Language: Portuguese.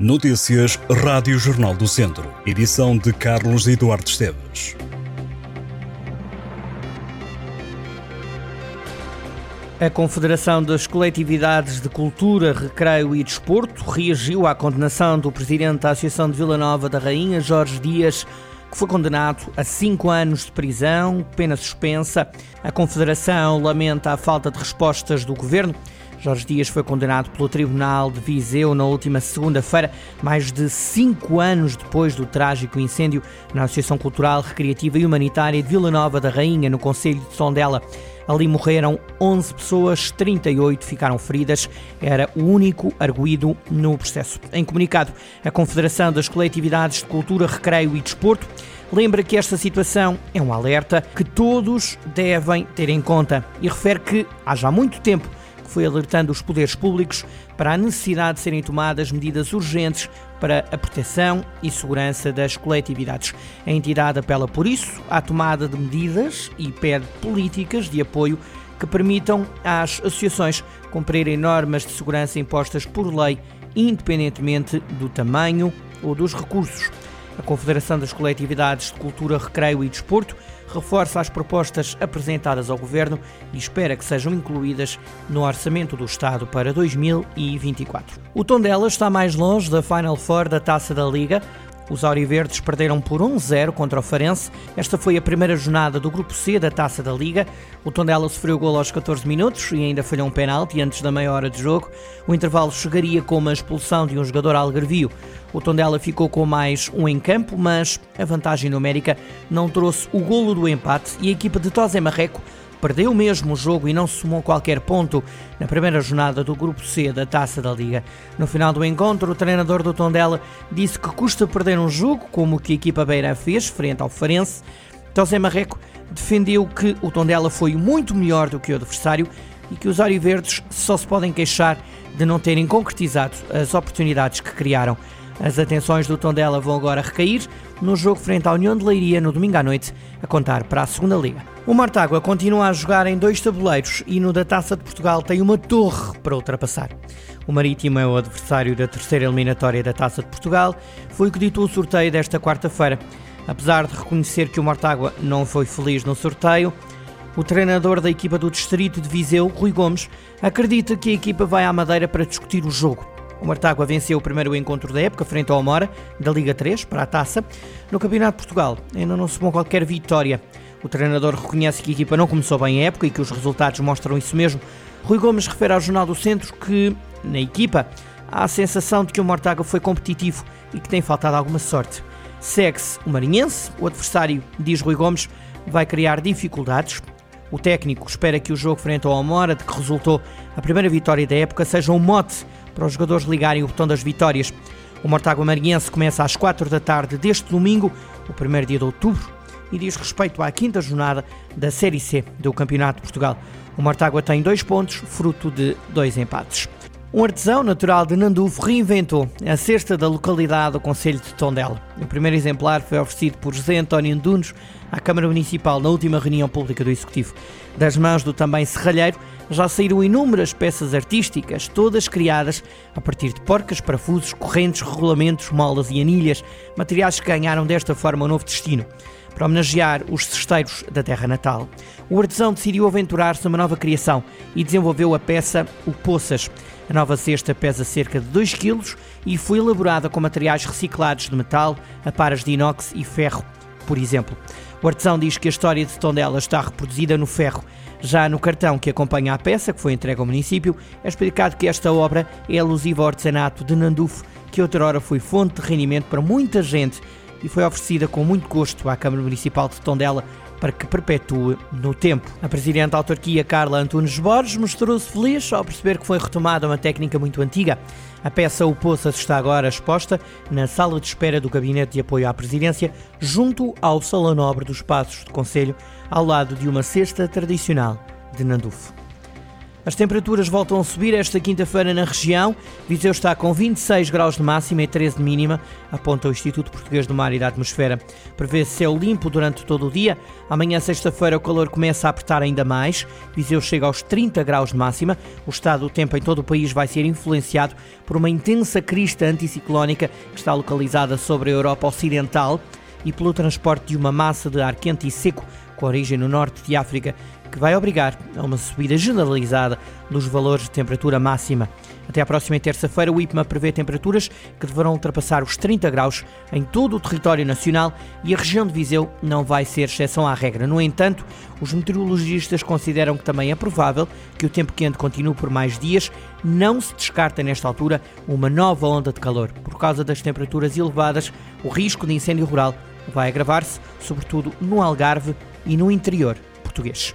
Notícias Rádio Jornal do Centro. Edição de Carlos Eduardo Esteves. A Confederação das Coletividades de Cultura, Recreio e Desporto reagiu à condenação do presidente da Associação de Vila Nova da Rainha, Jorge Dias, que foi condenado a cinco anos de prisão, pena suspensa. A Confederação lamenta a falta de respostas do governo Jorge Dias foi condenado pelo Tribunal de Viseu na última segunda-feira, mais de cinco anos depois do trágico incêndio na Associação Cultural, Recreativa e Humanitária de Vila Nova da Rainha, no Conselho de Tondela. Ali morreram 11 pessoas, 38 ficaram feridas. Era o único arguído no processo. Em comunicado, a Confederação das Coletividades de Cultura, Recreio e Desporto lembra que esta situação é um alerta que todos devem ter em conta e refere que há já muito tempo foi alertando os poderes públicos para a necessidade de serem tomadas medidas urgentes para a proteção e segurança das coletividades. A entidade apela por isso à tomada de medidas e pede políticas de apoio que permitam às associações cumprirem normas de segurança impostas por lei, independentemente do tamanho ou dos recursos. A Confederação das Coletividades de Cultura, Recreio e Desporto reforça as propostas apresentadas ao Governo e espera que sejam incluídas no Orçamento do Estado para 2024. O Tondela está mais longe da Final Four da Taça da Liga. Os Auriverdes perderam por 1-0 contra o Farense. Esta foi a primeira jornada do Grupo C da Taça da Liga. O Tondela sofreu gol aos 14 minutos e ainda falhou um penalti antes da meia hora de jogo. O intervalo chegaria com uma expulsão de um jogador algarvio. O Tondela ficou com mais um em campo, mas a vantagem numérica não trouxe o golo do empate e a equipa de Tosé Marreco perdeu mesmo o jogo e não somou qualquer ponto na primeira jornada do Grupo C da Taça da Liga. No final do encontro, o treinador do Tondela disse que custa perder um jogo, como o que a equipa beira fez, frente ao Farense. José Marreco defendeu que o Tondela foi muito melhor do que o adversário e que os Verdes só se podem queixar de não terem concretizado as oportunidades que criaram. As atenções do Tondela vão agora recair no jogo frente à União de Leiria no domingo à noite, a contar para a segunda Liga. O Mortágua continua a jogar em dois tabuleiros e no da Taça de Portugal tem uma torre para ultrapassar. O Marítimo é o adversário da terceira eliminatória da Taça de Portugal, foi o que ditou o sorteio desta quarta-feira. Apesar de reconhecer que o Mortágua não foi feliz no sorteio, o treinador da equipa do Distrito de Viseu, Rui Gomes, acredita que a equipa vai à Madeira para discutir o jogo. O Martágua venceu o primeiro encontro da época frente ao Amora, da Liga 3, para a taça. No Campeonato de Portugal ainda não somou qualquer vitória. O treinador reconhece que a equipa não começou bem a época e que os resultados mostram isso mesmo. Rui Gomes refere ao Jornal do Centro que, na equipa, há a sensação de que o Mortágua foi competitivo e que tem faltado alguma sorte. Segue-se o Marinhense, o adversário, diz Rui Gomes, vai criar dificuldades. O técnico espera que o jogo frente ao Amora, de que resultou a primeira vitória da época, seja um mote para os jogadores ligarem o botão das vitórias. O Mortágua Marinhense começa às 4 da tarde deste domingo, o primeiro dia de outubro, e diz respeito à quinta jornada da Série C do Campeonato de Portugal. O Mortágua tem dois pontos, fruto de dois empates. Um artesão natural de Nandufo reinventou a cesta da localidade do Conselho de Tondela. O primeiro exemplar foi oferecido por José António Dunos à Câmara Municipal na última reunião pública do Executivo. Das mãos do também serralheiro, já saíram inúmeras peças artísticas, todas criadas a partir de porcas, parafusos, correntes, regulamentos, molas e anilhas, materiais que ganharam desta forma um novo destino. Para homenagear os cesteiros da terra natal, o artesão decidiu aventurar-se numa nova criação e desenvolveu a peça O Poças. A nova cesta pesa cerca de 2 kg e foi elaborada com materiais reciclados de metal, aparas de inox e ferro, por exemplo. O artesão diz que a história de Tondela está reproduzida no ferro. Já no cartão que acompanha a peça, que foi entregue ao município, é explicado que esta obra é alusiva ao artesanato de Nandufo, que outrora foi fonte de rendimento para muita gente e foi oferecida com muito gosto à Câmara Municipal de Tondela para que perpetue no tempo. A Presidente da Autarquia, Carla Antunes Borges, mostrou-se feliz ao perceber que foi retomada uma técnica muito antiga. A peça O Poças está agora exposta na sala de espera do Gabinete de Apoio à Presidência, junto ao Salão Nobre dos Passos de Conselho, ao lado de uma cesta tradicional de Nandufo. As temperaturas voltam a subir esta quinta-feira na região. Viseu está com 26 graus de máxima e 13 de mínima, aponta o Instituto Português do Mar e da Atmosfera. Prevê céu limpo durante todo o dia. Amanhã, sexta-feira, o calor começa a apertar ainda mais. Viseu chega aos 30 graus de máxima. O estado do tempo em todo o país vai ser influenciado por uma intensa crista anticiclónica que está localizada sobre a Europa Ocidental e pelo transporte de uma massa de ar quente e seco com origem no norte de África, que vai obrigar a uma subida generalizada dos valores de temperatura máxima. Até à próxima terça-feira, o IPMA prevê temperaturas que deverão ultrapassar os 30 graus em todo o território nacional e a região de Viseu não vai ser exceção à regra. No entanto, os meteorologistas consideram que também é provável que o tempo quente continue por mais dias. Não se descarta nesta altura uma nova onda de calor. Por causa das temperaturas elevadas, o risco de incêndio rural vai agravar-se, sobretudo no Algarve e no interior português.